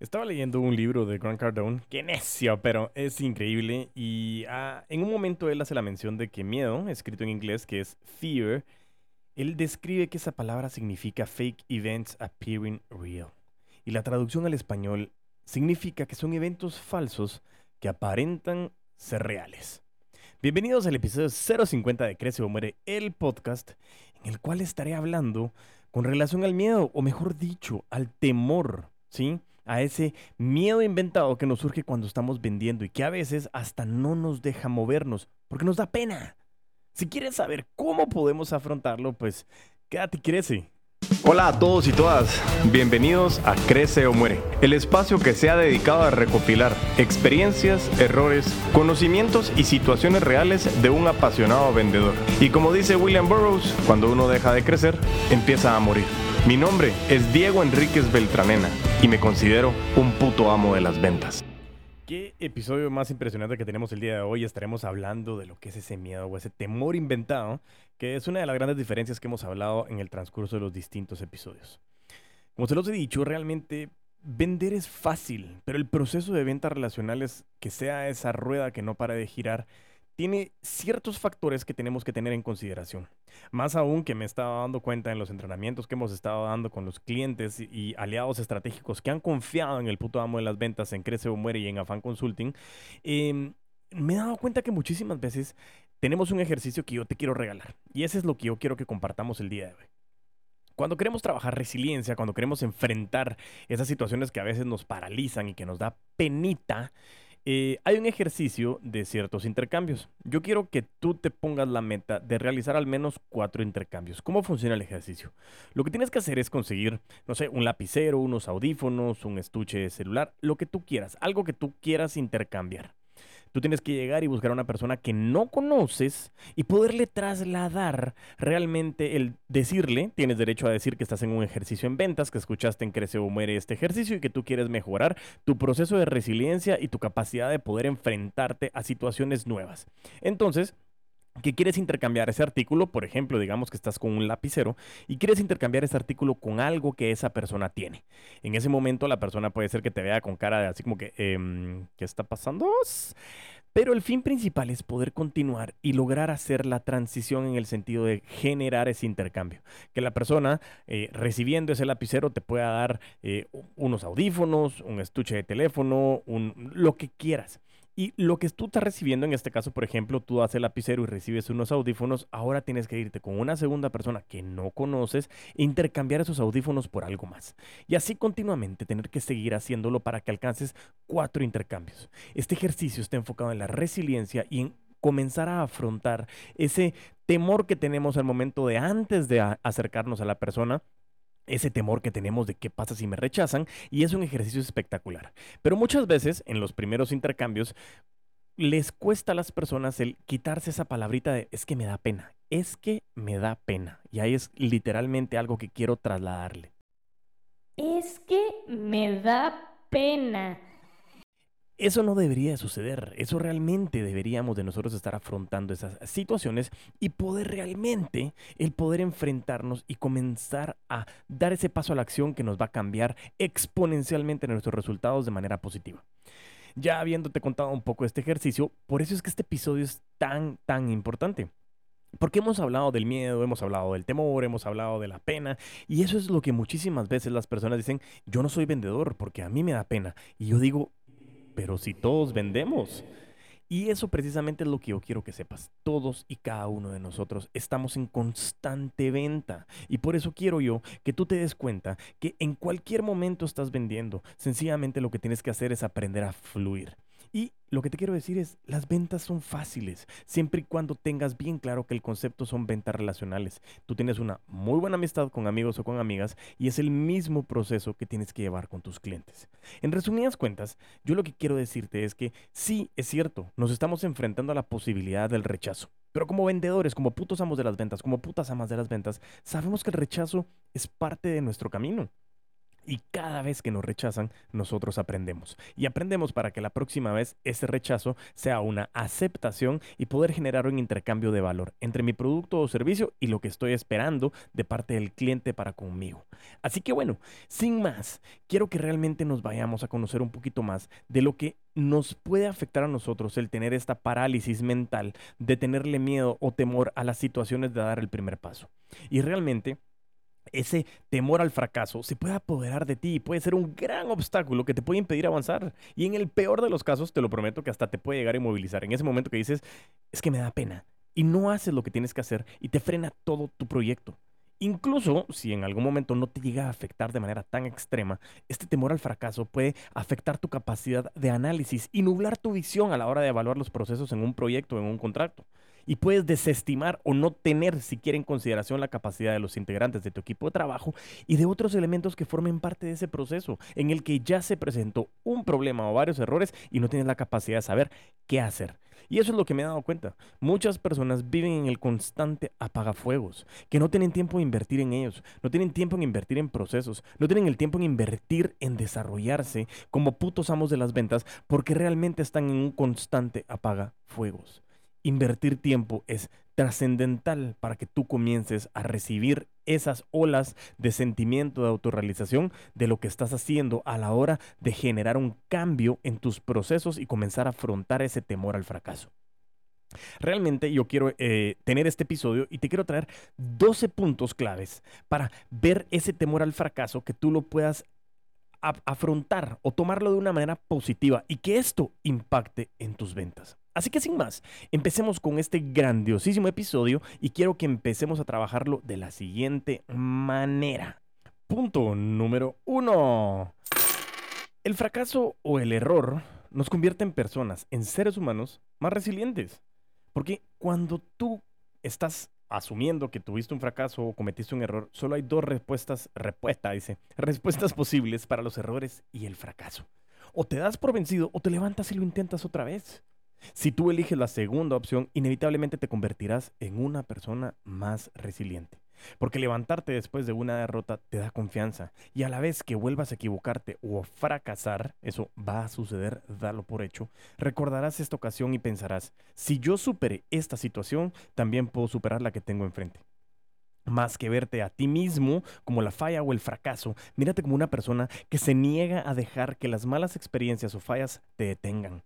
Estaba leyendo un libro de Grant Cardone, qué necio, pero es increíble. Y ah, en un momento él hace la mención de que miedo, escrito en inglés, que es fear, él describe que esa palabra significa fake events appearing real. Y la traducción al español significa que son eventos falsos que aparentan ser reales. Bienvenidos al episodio 050 de Crece o Muere, el podcast en el cual estaré hablando con relación al miedo, o mejor dicho, al temor, ¿sí? A ese miedo inventado que nos surge cuando estamos vendiendo y que a veces hasta no nos deja movernos porque nos da pena. Si quieres saber cómo podemos afrontarlo, pues quédate y crece. Hola a todos y todas, bienvenidos a Crece o Muere, el espacio que se ha dedicado a recopilar experiencias, errores, conocimientos y situaciones reales de un apasionado vendedor. Y como dice William Burroughs, cuando uno deja de crecer, empieza a morir. Mi nombre es Diego Enríquez Beltranena y me considero un puto amo de las ventas. ¿Qué episodio más impresionante que tenemos el día de hoy? Estaremos hablando de lo que es ese miedo o ese temor inventado, que es una de las grandes diferencias que hemos hablado en el transcurso de los distintos episodios. Como se los he dicho, realmente vender es fácil, pero el proceso de ventas relacionales, que sea esa rueda que no para de girar, tiene ciertos factores que tenemos que tener en consideración. Más aún que me estaba dando cuenta en los entrenamientos que hemos estado dando con los clientes y aliados estratégicos que han confiado en el puto amo de las ventas, en Crece o Muere y en Afan Consulting, em, me he dado cuenta que muchísimas veces tenemos un ejercicio que yo te quiero regalar. Y ese es lo que yo quiero que compartamos el día de hoy. Cuando queremos trabajar resiliencia, cuando queremos enfrentar esas situaciones que a veces nos paralizan y que nos da penita, eh, hay un ejercicio de ciertos intercambios. Yo quiero que tú te pongas la meta de realizar al menos cuatro intercambios. ¿Cómo funciona el ejercicio? Lo que tienes que hacer es conseguir, no sé, un lapicero, unos audífonos, un estuche de celular, lo que tú quieras, algo que tú quieras intercambiar. Tú tienes que llegar y buscar a una persona que no conoces y poderle trasladar realmente el decirle, tienes derecho a decir que estás en un ejercicio en ventas, que escuchaste en Crece o Muere este ejercicio y que tú quieres mejorar tu proceso de resiliencia y tu capacidad de poder enfrentarte a situaciones nuevas. Entonces, que quieres intercambiar ese artículo, por ejemplo, digamos que estás con un lapicero y quieres intercambiar ese artículo con algo que esa persona tiene. En ese momento la persona puede ser que te vea con cara de así como que, em, ¿qué está pasando? Pero el fin principal es poder continuar y lograr hacer la transición en el sentido de generar ese intercambio. Que la persona eh, recibiendo ese lapicero te pueda dar eh, unos audífonos, un estuche de teléfono, un, lo que quieras. Y lo que tú estás recibiendo, en este caso, por ejemplo, tú haces el lapicero y recibes unos audífonos, ahora tienes que irte con una segunda persona que no conoces e intercambiar esos audífonos por algo más. Y así continuamente tener que seguir haciéndolo para que alcances cuatro intercambios. Este ejercicio está enfocado en la resiliencia y en comenzar a afrontar ese temor que tenemos al momento de antes de acercarnos a la persona ese temor que tenemos de qué pasa si me rechazan y es un ejercicio espectacular. Pero muchas veces en los primeros intercambios les cuesta a las personas el quitarse esa palabrita de es que me da pena, es que me da pena. Y ahí es literalmente algo que quiero trasladarle. Es que me da pena. Eso no debería suceder. Eso realmente deberíamos de nosotros estar afrontando esas situaciones y poder realmente el poder enfrentarnos y comenzar a dar ese paso a la acción que nos va a cambiar exponencialmente nuestros resultados de manera positiva. Ya habiéndote contado un poco este ejercicio, por eso es que este episodio es tan, tan importante. Porque hemos hablado del miedo, hemos hablado del temor, hemos hablado de la pena, y eso es lo que muchísimas veces las personas dicen, yo no soy vendedor porque a mí me da pena. Y yo digo, pero si todos vendemos. Y eso precisamente es lo que yo quiero que sepas. Todos y cada uno de nosotros estamos en constante venta. Y por eso quiero yo que tú te des cuenta que en cualquier momento estás vendiendo. Sencillamente lo que tienes que hacer es aprender a fluir. Y lo que te quiero decir es, las ventas son fáciles, siempre y cuando tengas bien claro que el concepto son ventas relacionales. Tú tienes una muy buena amistad con amigos o con amigas y es el mismo proceso que tienes que llevar con tus clientes. En resumidas cuentas, yo lo que quiero decirte es que sí, es cierto, nos estamos enfrentando a la posibilidad del rechazo. Pero como vendedores, como putos amos de las ventas, como putas amas de las ventas, sabemos que el rechazo es parte de nuestro camino. Y cada vez que nos rechazan, nosotros aprendemos. Y aprendemos para que la próxima vez ese rechazo sea una aceptación y poder generar un intercambio de valor entre mi producto o servicio y lo que estoy esperando de parte del cliente para conmigo. Así que bueno, sin más, quiero que realmente nos vayamos a conocer un poquito más de lo que nos puede afectar a nosotros el tener esta parálisis mental de tenerle miedo o temor a las situaciones de dar el primer paso. Y realmente ese temor al fracaso se puede apoderar de ti y puede ser un gran obstáculo que te puede impedir avanzar. Y en el peor de los casos, te lo prometo que hasta te puede llegar a inmovilizar. En ese momento que dices, es que me da pena. Y no haces lo que tienes que hacer y te frena todo tu proyecto. Incluso si en algún momento no te llega a afectar de manera tan extrema, este temor al fracaso puede afectar tu capacidad de análisis y nublar tu visión a la hora de evaluar los procesos en un proyecto o en un contrato y puedes desestimar o no tener siquiera en consideración la capacidad de los integrantes de tu equipo de trabajo y de otros elementos que formen parte de ese proceso en el que ya se presentó un problema o varios errores y no tienes la capacidad de saber qué hacer. Y eso es lo que me he dado cuenta. Muchas personas viven en el constante apagafuegos, que no tienen tiempo de invertir en ellos, no tienen tiempo en invertir en procesos, no tienen el tiempo en invertir en desarrollarse como putos amos de las ventas porque realmente están en un constante apagafuegos. Invertir tiempo es trascendental para que tú comiences a recibir esas olas de sentimiento de autorrealización de lo que estás haciendo a la hora de generar un cambio en tus procesos y comenzar a afrontar ese temor al fracaso. Realmente yo quiero eh, tener este episodio y te quiero traer 12 puntos claves para ver ese temor al fracaso que tú lo puedas afrontar o tomarlo de una manera positiva y que esto impacte en tus ventas. Así que sin más, empecemos con este grandiosísimo episodio y quiero que empecemos a trabajarlo de la siguiente manera. Punto número uno. El fracaso o el error nos convierte en personas, en seres humanos más resilientes. Porque cuando tú estás asumiendo que tuviste un fracaso o cometiste un error, solo hay dos respuestas, respuesta dice, respuestas posibles para los errores y el fracaso. O te das por vencido o te levantas y lo intentas otra vez. Si tú eliges la segunda opción, inevitablemente te convertirás en una persona más resiliente. Porque levantarte después de una derrota te da confianza y a la vez que vuelvas a equivocarte o fracasar, eso va a suceder, dalo por hecho, recordarás esta ocasión y pensarás, si yo superé esta situación, también puedo superar la que tengo enfrente. Más que verte a ti mismo como la falla o el fracaso, mírate como una persona que se niega a dejar que las malas experiencias o fallas te detengan.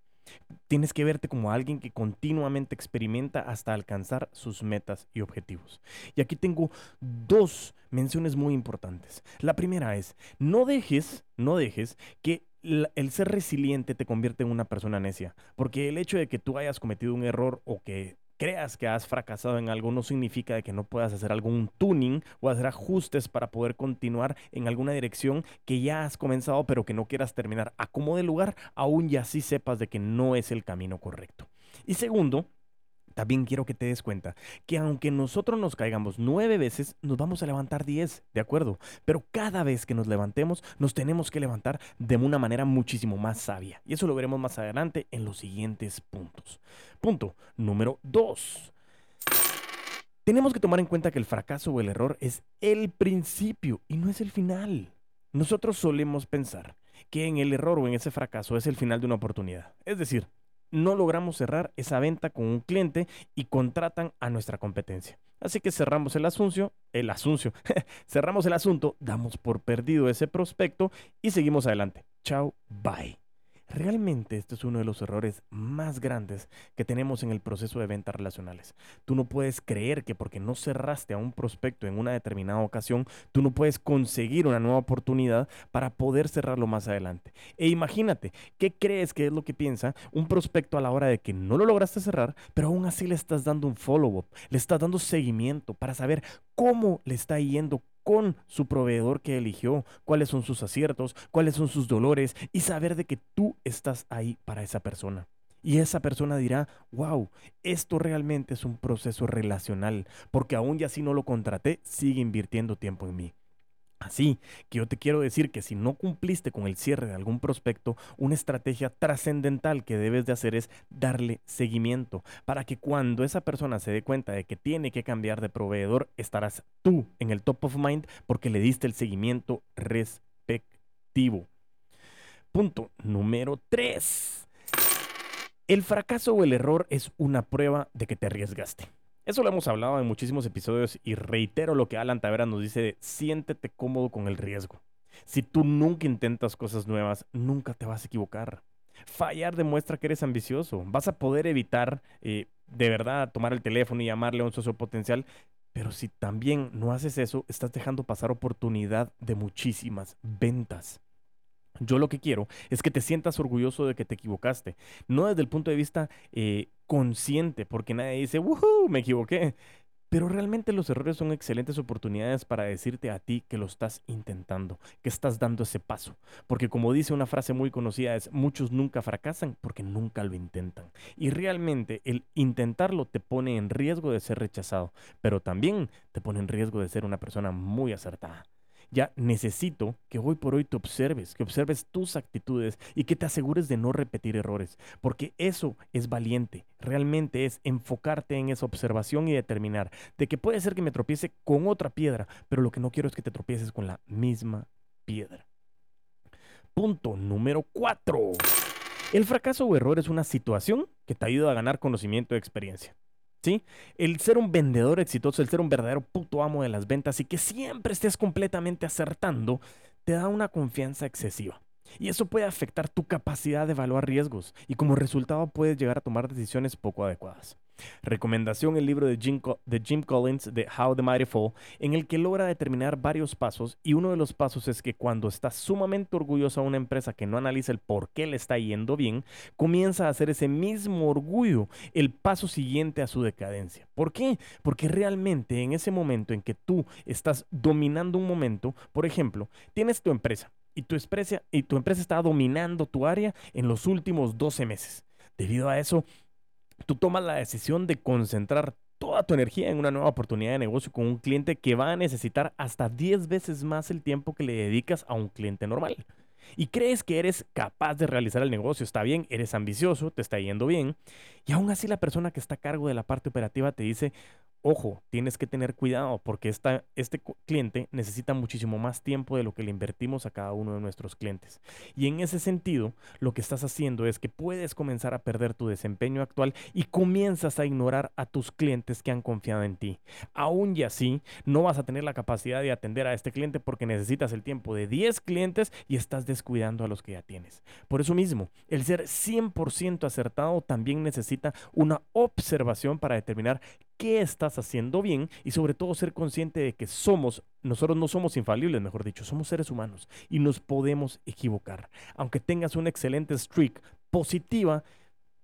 Tienes que verte como alguien que continuamente experimenta hasta alcanzar sus metas y objetivos. Y aquí tengo dos menciones muy importantes. La primera es, no dejes, no dejes que el ser resiliente te convierte en una persona necia, porque el hecho de que tú hayas cometido un error o que creas que has fracasado en algo no significa que no puedas hacer algún tuning o hacer ajustes para poder continuar en alguna dirección que ya has comenzado pero que no quieras terminar. A como de lugar, aún ya sí sepas de que no es el camino correcto. Y segundo, también quiero que te des cuenta que aunque nosotros nos caigamos nueve veces, nos vamos a levantar diez, ¿de acuerdo? Pero cada vez que nos levantemos, nos tenemos que levantar de una manera muchísimo más sabia. Y eso lo veremos más adelante en los siguientes puntos. Punto número dos. Tenemos que tomar en cuenta que el fracaso o el error es el principio y no es el final. Nosotros solemos pensar que en el error o en ese fracaso es el final de una oportunidad. Es decir, no logramos cerrar esa venta con un cliente y contratan a nuestra competencia. Así que cerramos el asunto, el asunto, cerramos el asunto, damos por perdido ese prospecto y seguimos adelante. Chao, bye. Realmente este es uno de los errores más grandes que tenemos en el proceso de ventas relacionales. Tú no puedes creer que porque no cerraste a un prospecto en una determinada ocasión, tú no puedes conseguir una nueva oportunidad para poder cerrarlo más adelante. E imagínate, ¿qué crees que es lo que piensa un prospecto a la hora de que no lo lograste cerrar, pero aún así le estás dando un follow-up, le estás dando seguimiento para saber cómo le está yendo, con su proveedor que eligió, cuáles son sus aciertos, cuáles son sus dolores y saber de que tú estás ahí para esa persona. Y esa persona dirá, wow, esto realmente es un proceso relacional, porque aún ya si no lo contraté, sigue invirtiendo tiempo en mí. Así que yo te quiero decir que si no cumpliste con el cierre de algún prospecto, una estrategia trascendental que debes de hacer es darle seguimiento para que cuando esa persona se dé cuenta de que tiene que cambiar de proveedor, estarás tú en el top of mind porque le diste el seguimiento respectivo. Punto número 3. El fracaso o el error es una prueba de que te arriesgaste. Eso lo hemos hablado en muchísimos episodios y reitero lo que Alan Tavera nos dice, siéntete cómodo con el riesgo. Si tú nunca intentas cosas nuevas, nunca te vas a equivocar. Fallar demuestra que eres ambicioso. Vas a poder evitar eh, de verdad tomar el teléfono y llamarle a un socio potencial. Pero si también no haces eso, estás dejando pasar oportunidad de muchísimas ventas. Yo lo que quiero es que te sientas orgulloso de que te equivocaste. No desde el punto de vista eh, consciente, porque nadie dice, ¡Woohoo! Me equivoqué. Pero realmente los errores son excelentes oportunidades para decirte a ti que lo estás intentando, que estás dando ese paso. Porque como dice una frase muy conocida es, muchos nunca fracasan porque nunca lo intentan. Y realmente el intentarlo te pone en riesgo de ser rechazado, pero también te pone en riesgo de ser una persona muy acertada ya necesito que hoy por hoy te observes, que observes tus actitudes y que te asegures de no repetir errores, porque eso es valiente, realmente es enfocarte en esa observación y determinar de que puede ser que me tropiece con otra piedra, pero lo que no quiero es que te tropieces con la misma piedra. Punto número 4. El fracaso o error es una situación que te ayuda a ganar conocimiento y experiencia. El ser un vendedor exitoso, el ser un verdadero puto amo de las ventas y que siempre estés completamente acertando, te da una confianza excesiva. Y eso puede afectar tu capacidad de evaluar riesgos y como resultado puedes llegar a tomar decisiones poco adecuadas. Recomendación el libro de Jim, Collins de How the Mighty Fall, en el que logra determinar varios pasos y uno de los pasos es que cuando está sumamente orgulloso a una empresa que no analiza el por qué le está yendo bien, comienza a hacer ese mismo orgullo el paso siguiente a su decadencia. ¿Por qué? Porque realmente en ese momento en que tú estás dominando un momento, por ejemplo, tienes tu empresa y tu empresa, está dominando tu área en los últimos 12 meses. Debido a eso, tú tomas la decisión de concentrar toda tu energía en una nueva oportunidad de negocio con un cliente que va a necesitar hasta 10 veces más el tiempo que le dedicas a un cliente normal. Y crees que eres capaz de realizar el negocio, está bien, eres ambicioso, te está yendo bien, y aún así la persona que está a cargo de la parte operativa te dice, ojo, tienes que tener cuidado porque esta, este cliente necesita muchísimo más tiempo de lo que le invertimos a cada uno de nuestros clientes. Y en ese sentido, lo que estás haciendo es que puedes comenzar a perder tu desempeño actual y comienzas a ignorar a tus clientes que han confiado en ti. Aún y así, no vas a tener la capacidad de atender a este cliente porque necesitas el tiempo de 10 clientes y estás descuidando a los que ya tienes. Por eso mismo, el ser 100% acertado también necesita una observación para determinar qué estás haciendo bien y sobre todo ser consciente de que somos, nosotros no somos infalibles, mejor dicho, somos seres humanos y nos podemos equivocar. Aunque tengas una excelente streak positiva,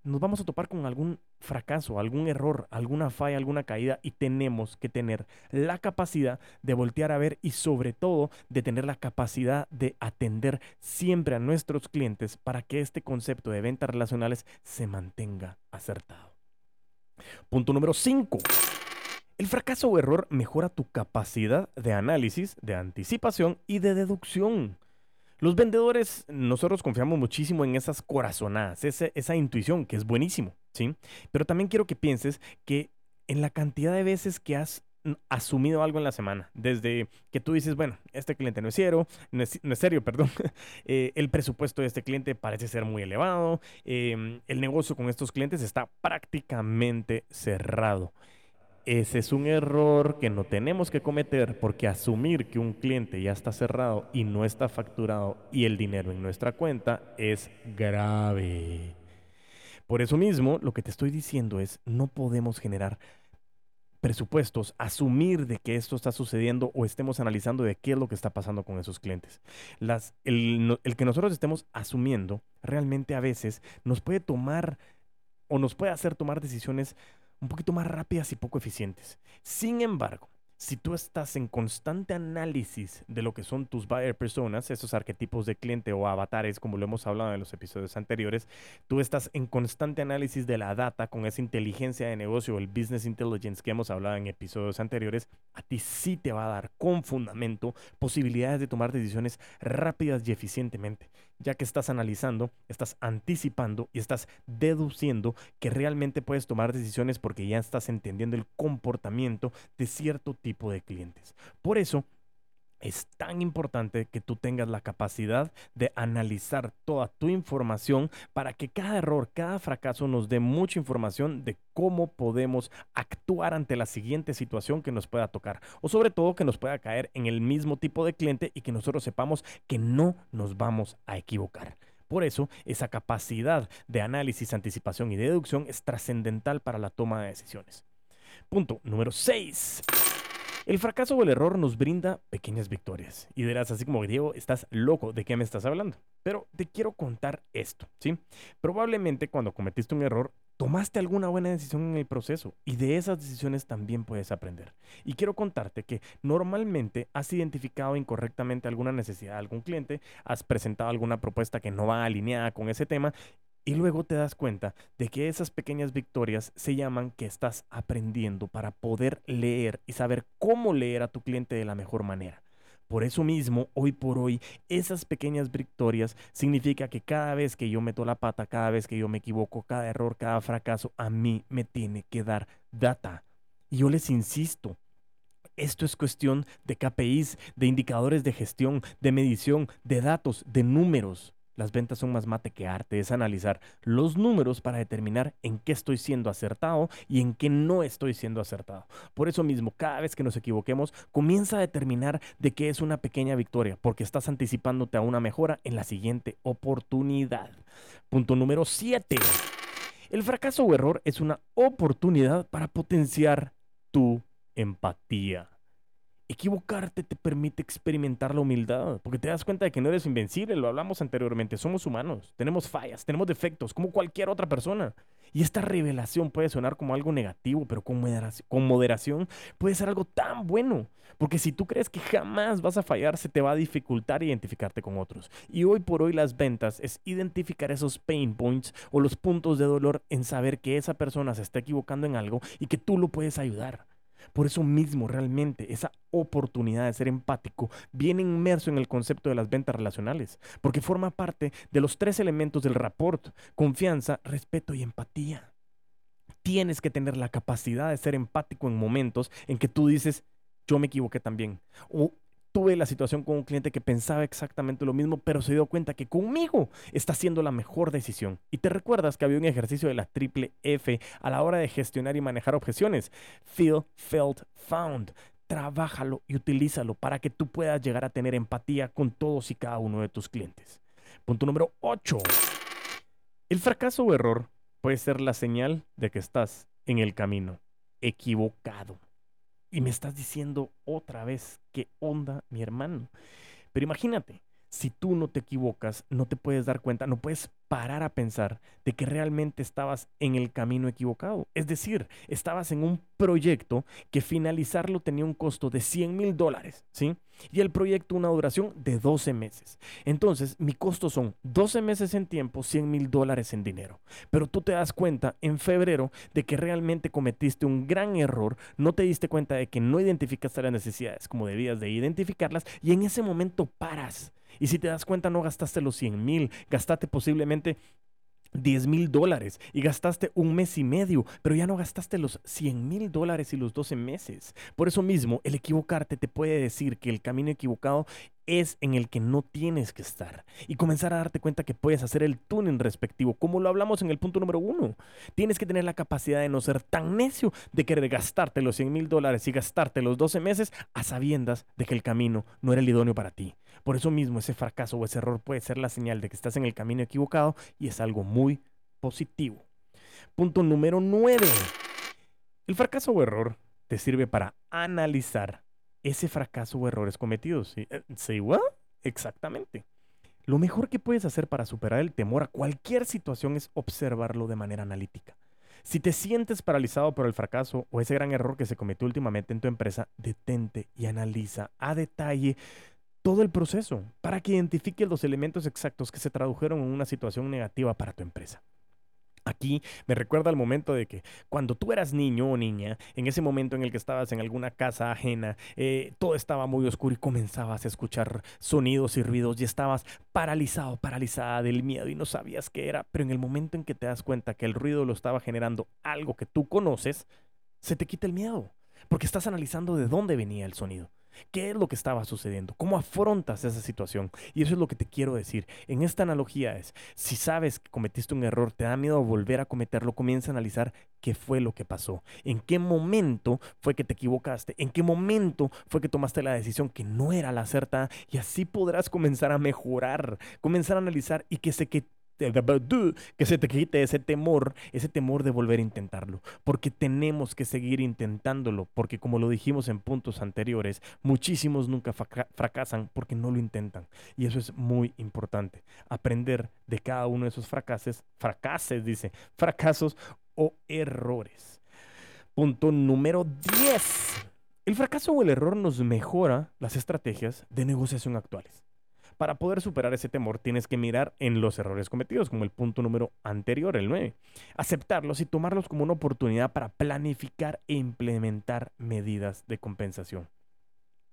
nos vamos a topar con algún fracaso, algún error, alguna falla, alguna caída y tenemos que tener la capacidad de voltear a ver y sobre todo de tener la capacidad de atender siempre a nuestros clientes para que este concepto de ventas relacionales se mantenga acertado. Punto número 5. El fracaso o error mejora tu capacidad de análisis, de anticipación y de deducción. Los vendedores, nosotros confiamos muchísimo en esas corazonadas, esa, intuición, que es buenísimo, ¿sí? Pero también quiero que pienses que en la cantidad de veces que has asumido algo en la semana. Desde que tú dices, bueno, este cliente no es serio, no es, serio, perdón. Eh, el presupuesto de este cliente parece ser muy elevado. Em, el negocio con estos clientes está prácticamente cerrado. Ese es un error que no tenemos que cometer porque asumir que un cliente ya está cerrado y no está facturado y el dinero en nuestra cuenta es grave. Por eso mismo, lo que te estoy diciendo es, no podemos generar presupuestos, asumir de que esto está sucediendo o estemos analizando de qué es lo que está pasando con esos clientes. Las, el, el que nosotros estemos asumiendo realmente a veces nos puede tomar o nos puede hacer tomar decisiones un poquito más rápidas y poco eficientes. Sin embargo, si tú estás en constante análisis de lo que son tus buyer personas, esos arquetipos de cliente o avatares, como lo hemos hablado en los episodios anteriores, tú estás en constante análisis de la data con esa inteligencia de negocio, el business intelligence que hemos hablado en episodios anteriores, a ti sí te va a dar con fundamento posibilidades de tomar decisiones rápidas y eficientemente ya que estás analizando, estás anticipando y estás deduciendo que realmente puedes tomar decisiones porque ya estás entendiendo el comportamiento de cierto tipo de clientes. Por eso, es tan importante que tú tengas la capacidad de analizar toda tu información para que cada error, cada fracaso nos dé mucha información de cómo podemos actuar ante la siguiente situación que nos pueda tocar o sobre todo que nos pueda caer en el mismo tipo de cliente y que nosotros sepamos que no nos vamos a equivocar. Por eso, esa capacidad de análisis, anticipación y deducción es trascendental para la toma de decisiones. Punto número 6. El fracaso o el error nos brinda pequeñas victorias. Y dirás así como, Diego, estás loco, ¿de qué me estás hablando? Pero te quiero contar esto, ¿sí? Probablemente cuando cometiste un error, tomaste alguna buena decisión en el proceso y de esas decisiones también puedes aprender. Y quiero contarte que normalmente has identificado incorrectamente alguna necesidad de algún cliente, has presentado alguna propuesta que no va alineada con ese tema y luego te das cuenta de que esas pequeñas victorias se llaman que estás aprendiendo para poder leer y saber cómo leer a tu cliente de la mejor manera. Por eso mismo, hoy por hoy, esas pequeñas victorias significa que cada vez que yo meto la pata, cada vez que yo me equivoco, cada error, cada fracaso, a mí me tiene que dar data. Y yo les insisto, esto es cuestión de KPIs, de indicadores de gestión, de medición, de datos, de números. Las ventas son más mate que arte, es analizar los números para determinar en qué estoy siendo acertado y en qué no estoy siendo acertado. Por eso mismo, cada vez que nos equivoquemos, comienza a determinar de qué es una pequeña victoria, porque estás anticipándote a una mejora en la siguiente oportunidad. Punto número 7. El fracaso o error es una oportunidad para potenciar tu empatía. Equivocarte te permite experimentar la humildad, porque te das cuenta de que no eres invencible, lo hablamos anteriormente, somos humanos, tenemos fallas, tenemos defectos, como cualquier otra persona. Y esta revelación puede sonar como algo negativo, pero con moderación, con puede ser algo tan bueno, porque si tú crees que jamás vas a fallar, se te va a dificultar identificarte con otros. Y hoy por hoy las ventas es identificar esos pain points o los puntos de dolor en saber que esa persona se está equivocando en algo y que tú lo puedes ayudar. Por eso mismo, realmente, esa oportunidad de ser empático viene inmerso en el concepto de las ventas relacionales, porque forma parte de los tres elementos del rapport, confianza, respeto y empatía. Tienes que tener la capacidad de ser empático en momentos en que tú dices, yo me equivoqué también. Tuve la situación con un cliente que pensaba exactamente lo mismo, pero se dio cuenta que conmigo está haciendo la mejor decisión. Y te recuerdas que había un ejercicio de la triple F a la hora de gestionar y manejar objeciones. Feel, felt, found. Trabájalo y utilízalo para que tú puedas llegar a tener empatía con todos y cada uno de tus clientes. Punto número 8. El fracaso o error puede ser la señal de que estás en el camino equivocado. Y me estás diciendo otra vez, ¿qué onda, mi hermano? Pero imagínate, si tú no te equivocas, no te puedes dar cuenta, no puedes parar a pensar de que realmente estabas en el camino equivocado. Es decir, estabas en un proyecto que finalizarlo tenía un costo de 100 mil dólares, ¿sí? Y el proyecto una duración de 12 meses. Entonces, mi costo son 12 meses en tiempo, 100 mil dólares en dinero. Pero tú te das cuenta en febrero de que realmente cometiste un gran error, no te diste cuenta de que no identificaste las necesidades como debías de identificarlas y en ese momento paras y si te das cuenta, no gastaste los 100 mil, gastaste posiblemente 10 mil dólares y gastaste un mes y medio, pero ya no gastaste los 100 mil dólares y los 12 meses. Por eso mismo, el equivocarte te puede decir que el camino equivocado es en el que no tienes que estar y comenzar a darte cuenta que puedes hacer el tuning respectivo, como lo hablamos en el punto número uno. Tienes que tener la capacidad de no ser tan necio de querer gastarte los 100 mil dólares y gastarte los 12 meses a sabiendas de que el camino no era el idóneo para ti. Por eso mismo ese fracaso o ese error puede ser la señal de que estás en el camino equivocado y es algo muy positivo. Punto número 9. El fracaso o error te sirve para analizar ese fracaso o errores cometidos. ¿Sí? igual? Eh, Exactamente. Lo mejor que puedes hacer para superar el temor a cualquier situación es observarlo de manera analítica. Si te sientes paralizado por el fracaso o ese gran error que se cometió últimamente en tu empresa, detente y analiza a detalle todo el proceso para que identifiques los elementos exactos que se tradujeron en una situación negativa para tu empresa. Aquí me recuerda el momento de que cuando tú eras niño o niña, en ese momento en el que estabas en alguna casa ajena, eh, todo estaba muy oscuro y comenzabas a escuchar sonidos y ruidos y estabas paralizado, paralizada del miedo y no sabías qué era, pero en el momento en que te das cuenta que el ruido lo estaba generando algo que tú conoces, se te quita el miedo, porque estás analizando de dónde venía el sonido. ¿Qué es lo que estaba sucediendo? ¿Cómo afrontas esa situación? Y eso es lo que te quiero decir. En esta analogía es, si sabes que cometiste un error, te da miedo volver a cometerlo, comienza a analizar qué fue lo que pasó, en qué momento fue que te equivocaste, en qué momento fue que tomaste la decisión que no era la acertada y así podrás comenzar a mejorar, comenzar a analizar y que sé que que se te quite ese temor, ese temor de volver a intentarlo, porque tenemos que seguir intentándolo, porque como lo dijimos en puntos anteriores, muchísimos nunca fracasan porque no lo intentan, y eso es muy importante, aprender de cada uno de esos fracases, fracases, dice, fracasos o errores. Punto número 10. El fracaso o el error nos mejora las estrategias de negociación actuales. Para poder superar ese temor tienes que mirar en los errores cometidos, como el punto número anterior, el 9. Aceptarlos y tomarlos como una oportunidad para planificar e implementar medidas de compensación.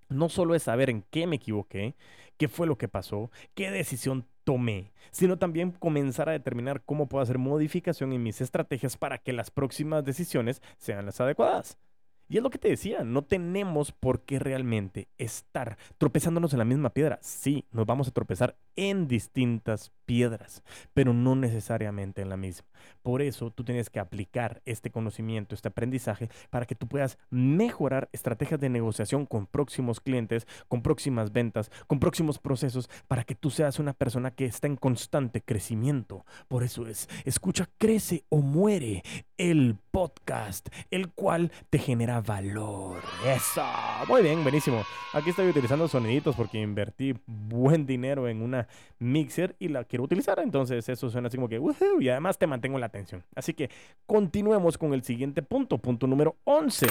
No solo es saber en qué me equivoqué, qué fue lo que pasó, qué decisión tomé, sino también comenzar a determinar cómo puedo hacer modificación en mis estrategias para que las próximas decisiones sean las adecuadas. Y es lo que te decía, no tenemos por qué realmente estar tropezándonos en la misma piedra. Sí, nos vamos a tropezar en distintas piedras, pero no necesariamente en la misma. Por eso tú tienes que aplicar este conocimiento, este aprendizaje, para que tú puedas mejorar estrategias de negociación con próximos clientes, con próximas ventas, con próximos procesos, para que tú seas una persona que está en constante crecimiento. Por eso es, escucha, crece o muere el podcast, el cual te genera valor. Eso, muy bien, buenísimo. Aquí estoy utilizando soniditos porque invertí buen dinero en una mixer y la quiero utilizar. Entonces eso suena así como que, y además te mantengo la atención. Así que continuemos con el siguiente punto, punto número 11.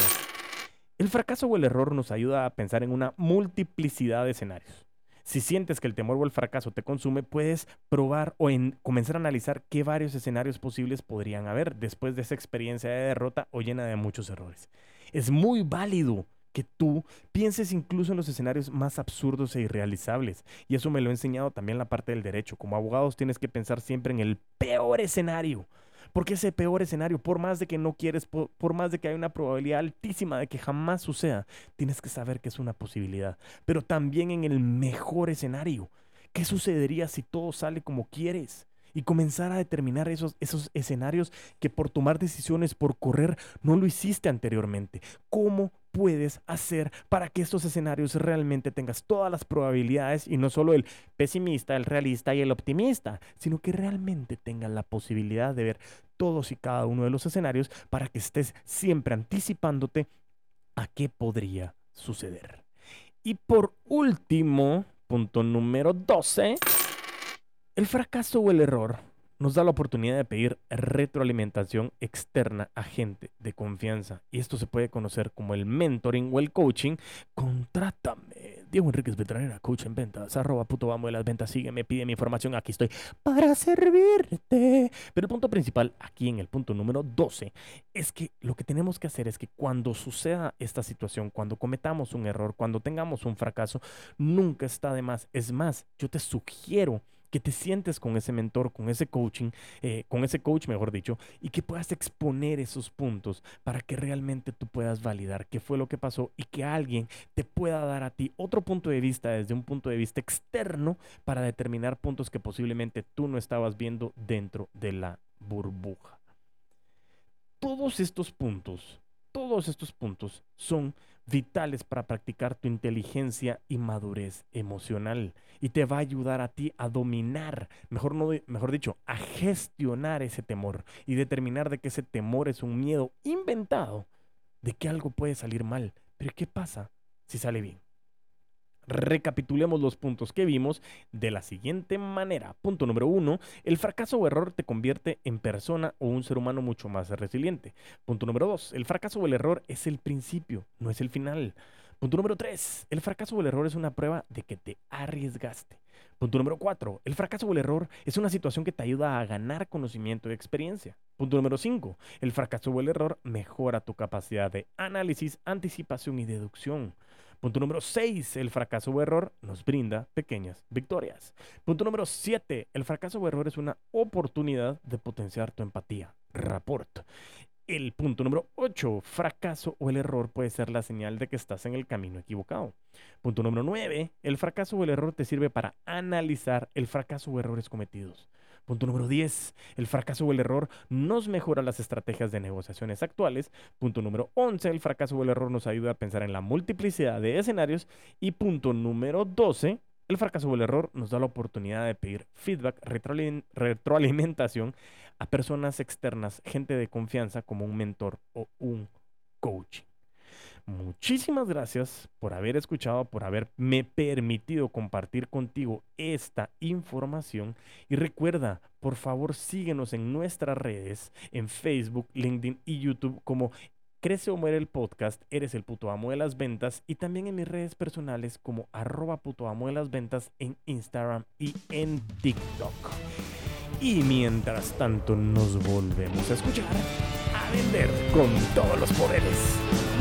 El fracaso o el error nos ayuda a pensar en una multiplicidad de escenarios. Si sientes que el temor o el fracaso te consume, puedes probar o en, comenzar a analizar qué varios escenarios posibles podrían haber después de esa experiencia de derrota o llena de muchos errores. Es muy válido que tú pienses incluso en los escenarios más absurdos e irrealizables. Y eso me lo ha enseñado también la parte del derecho. Como abogados tienes que pensar siempre en el peor escenario. Porque ese peor escenario, por más de que no quieres, por, por, más de que hay una probabilidad altísima de que jamás suceda, tienes que saber que es una posibilidad. Pero también en el mejor escenario. ¿Qué sucedería si todo sale como quieres? y comenzar a determinar esos, esos escenarios que por tomar decisiones, por correr, no lo hiciste anteriormente. ¿Cómo puedes hacer para que estos escenarios realmente tengas todas las probabilidades y no solo el pesimista, el realista y el optimista, sino que realmente tengas la posibilidad de ver todos y cada uno de los escenarios para que estés siempre anticipándote a qué podría suceder. Y por último, punto número 12 el fracaso o el error nos da la oportunidad de pedir retroalimentación externa a gente de confianza. Y esto se puede conocer como el mentoring o el coaching. Contrátame. Diego Enríquez Betranera, coach en ventas, arroba puto vamos de las ventas, sígueme, pide mi información, aquí estoy para servirte. Pero el punto principal, aquí en el punto número 12, es que lo que tenemos que hacer es que cuando suceda esta situación, cuando cometamos un error, cuando tengamos un fracaso, nunca está de más. Es más, yo te sugiero que te sientes con ese mentor, con ese coaching, eh, con ese coach, mejor dicho, y que puedas exponer esos puntos para que realmente tú puedas validar qué fue lo que pasó y que alguien te pueda dar a ti otro punto de vista desde un punto de vista externo para determinar puntos que posiblemente tú no estabas viendo dentro de la burbuja. Todos estos puntos, todos estos puntos son vitales para practicar tu inteligencia y madurez emocional y te va a ayudar a ti a dominar, mejor, no, mejor dicho, a gestionar ese temor y determinar de que ese temor es un miedo inventado de que algo puede salir mal. Pero ¿qué pasa si sale bien? Recapitulemos los puntos que vimos de la siguiente manera. Punto número uno, el fracaso o error te convierte en persona o un ser humano mucho más resiliente. Punto número dos, el fracaso o el error es el principio, no es el final. Punto número tres, el fracaso o el error es una prueba de que te arriesgaste. Punto número cuatro, el fracaso o el error es una situación que te ayuda a ganar conocimiento y experiencia. Punto número cinco, el fracaso o el error mejora tu capacidad de análisis, anticipación y deducción. Punto número 6, el fracaso o error nos brinda pequeñas victorias. Punto número 7, el fracaso o error es una oportunidad de potenciar tu empatía, rapport. El punto número 8, fracaso o el error puede ser la señal de que estás en el camino equivocado. Punto número 9, el fracaso o el error te sirve para analizar el fracaso o errores cometidos. Punto número 10. El fracaso o el error nos mejora las estrategias de negociaciones actuales. Punto número 11. El fracaso o el error nos ayuda a pensar en la multiplicidad de escenarios. Y punto número 12. El fracaso o el error nos da la oportunidad de pedir feedback, retroalimentación a personas externas, gente de confianza como un mentor o un. Muchísimas gracias por haber escuchado, por haberme permitido compartir contigo esta información. Y recuerda, por favor, síguenos en nuestras redes, en Facebook, LinkedIn y YouTube como Crece o Muere el Podcast, Eres el puto amo de las ventas y también en mis redes personales como arroba puto amo de las ventas en Instagram y en TikTok. Y mientras tanto nos volvemos a escuchar, a vender con todos los poderes.